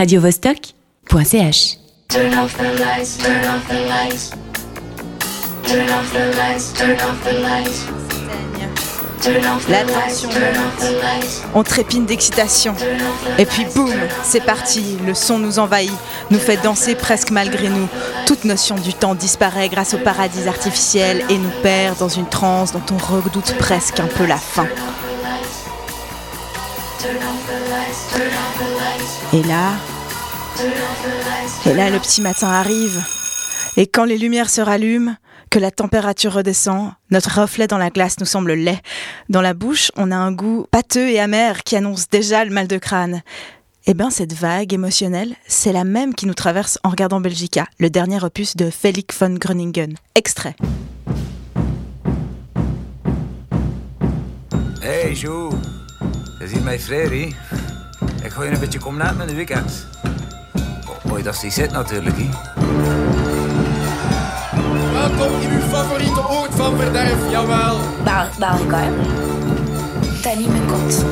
radiovostok.ch. Turn off the lights, turn off the lights. Turn off the lights, turn off the lights. Turn off the La lights, tension turn monte. off the lights. On trépine d'excitation. Et puis boum, c'est parti, le son nous envahit, nous fait danser presque malgré nous. Toute notion du temps disparaît grâce au paradis artificiel et nous perd dans une transe dont on redoute presque un peu la fin. Et là, et là le petit matin arrive. Et quand les lumières se rallument, que la température redescend, notre reflet dans la glace nous semble laid. Dans la bouche, on a un goût pâteux et amer qui annonce déjà le mal de crâne. Eh bien, cette vague émotionnelle, c'est la même qui nous traverse en regardant Belgica, le dernier opus de Felix von Groningen. Extrait. Hey, ziet mij Freddy. Ik gooi een beetje komnaat met de weekend. Mooi dat die zit natuurlijk. Welkom in uw favoriete oord van verderf, jawel. Baal, baal ik mijn Dat niet meer komt.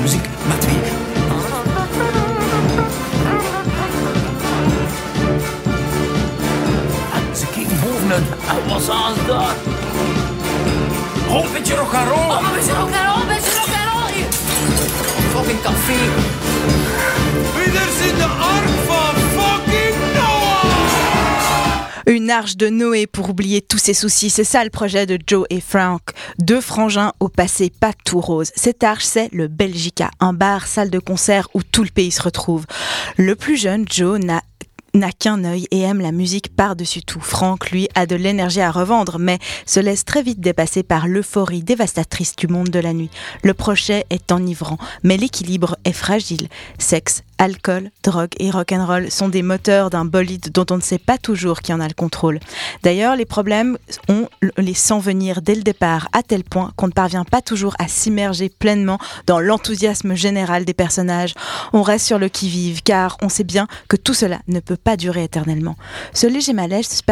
Muziek met wie? Ze kijken bovenuit. Wat was aan daar? Oh, een beetje rock'n'roll. Oh, een rock'n'roll. Fucking café. Fucking Noah? Une arche de Noé pour oublier tous ses soucis. C'est ça le projet de Joe et Frank. Deux frangins au passé pas tout rose. Cette arche, c'est le Belgica, un bar, salle de concert où tout le pays se retrouve. Le plus jeune, Joe, n'a n'a qu'un œil et aime la musique par-dessus tout. Frank, lui, a de l'énergie à revendre, mais se laisse très vite dépasser par l'euphorie dévastatrice du monde de la nuit. Le projet est enivrant, mais l'équilibre est fragile. Sexe, alcool, drogue et rock'n'roll sont des moteurs d'un bolide dont on ne sait pas toujours qui en a le contrôle. D'ailleurs, les problèmes, on les sent venir dès le départ, à tel point qu'on ne parvient pas toujours à s'immerger pleinement dans l'enthousiasme général des personnages. On reste sur le qui-vive, car on sait bien que tout cela ne peut pas durer éternellement. Ce léger malaise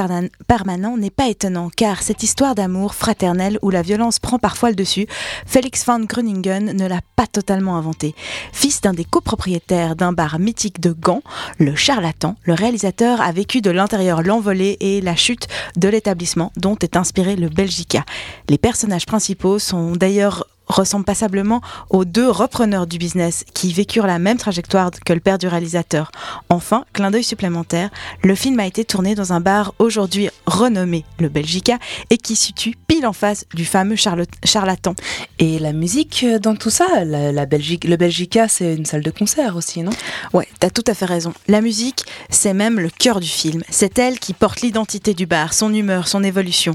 permanent n'est pas étonnant, car cette histoire d'amour fraternel où la violence prend parfois le dessus, Félix van Groningen ne l'a pas totalement inventé. Fils d'un des copropriétaires d'un bar mythique de Gand, le charlatan, le réalisateur a vécu de l'intérieur l'envolée et la chute de l'établissement dont est inspiré le Belgica. Les personnages principaux sont d'ailleurs ressemblent passablement aux deux repreneurs du business qui vécurent la même trajectoire que le père du réalisateur. Enfin, clin d'œil supplémentaire, le film a été tourné dans un bar aujourd'hui renommé le Belgica et qui se situe pile en face du fameux charlatan. Et la musique euh, dans tout ça, la, la Belgique, le Belgica, c'est une salle de concert aussi, non? Ouais, t'as tout à fait raison. La musique, c'est même le cœur du film. C'est elle qui porte l'identité du bar, son humeur, son évolution.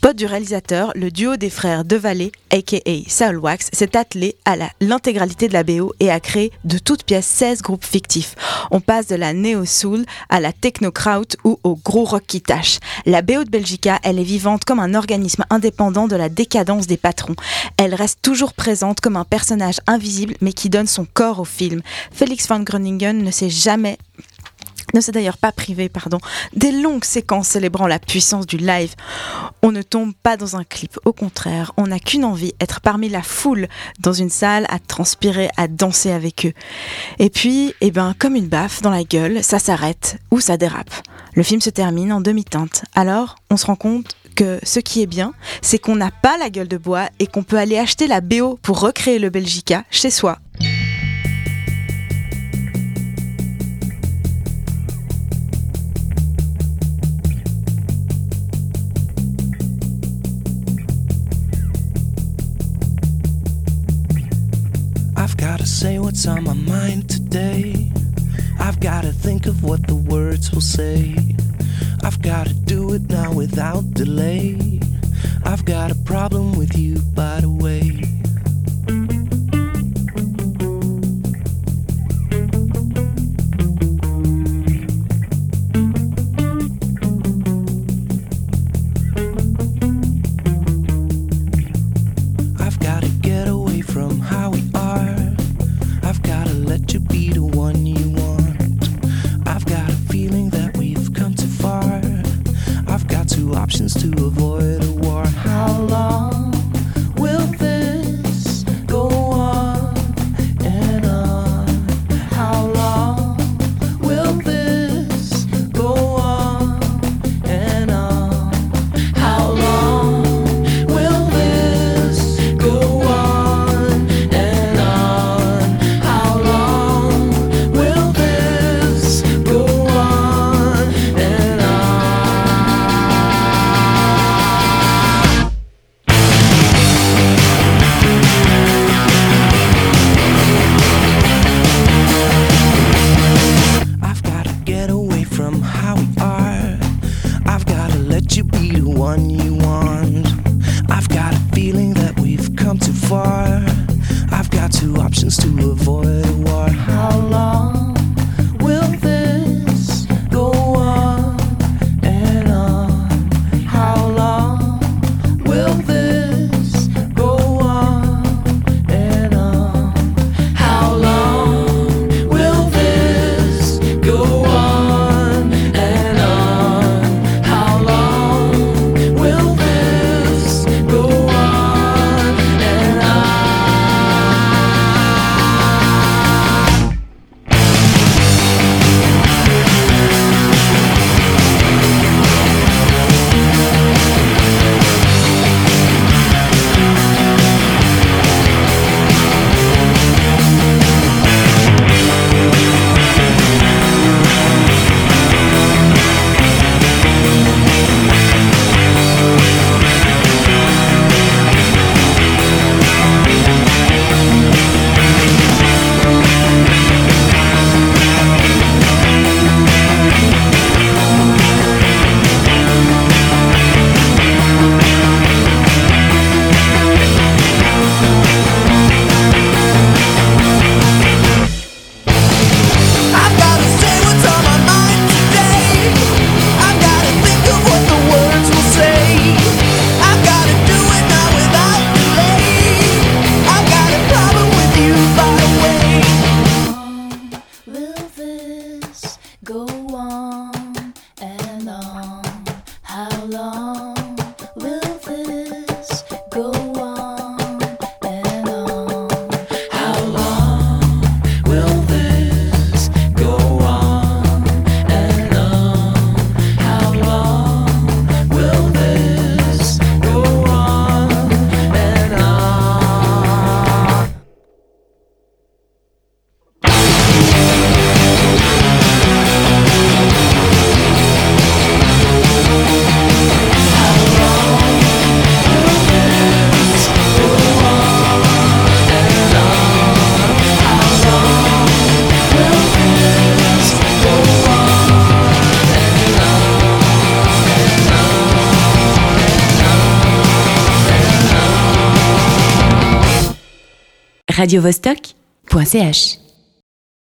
Pote du réalisateur, le duo des frères Devalet, aka Soulwax, s'est attelé à l'intégralité de la BO et a créé de toutes pièces 16 groupes fictifs. On passe de la néo-soul à la techno-kraut ou au gros rock qui tâche. La BO de Belgica, elle est vivante comme un organisme indépendant de la décadence des patrons. Elle reste toujours présente comme un personnage invisible mais qui donne son corps au film. Félix van Groningen ne s'est jamais ne s'est d'ailleurs pas privé, pardon, des longues séquences célébrant la puissance du live. On ne tombe pas dans un clip, au contraire, on n'a qu'une envie, être parmi la foule dans une salle, à transpirer, à danser avec eux. Et puis, eh ben, comme une baffe dans la gueule, ça s'arrête ou ça dérape. Le film se termine en demi-teinte. Alors, on se rend compte que ce qui est bien, c'est qu'on n'a pas la gueule de bois et qu'on peut aller acheter la BO pour recréer le Belgica chez soi. Say what's on my mind today. I've gotta think of what the words will say. I've gotta do it now without delay. I've got a problem with you, by the way. far. I've got two options to avoid. radiovostok.ch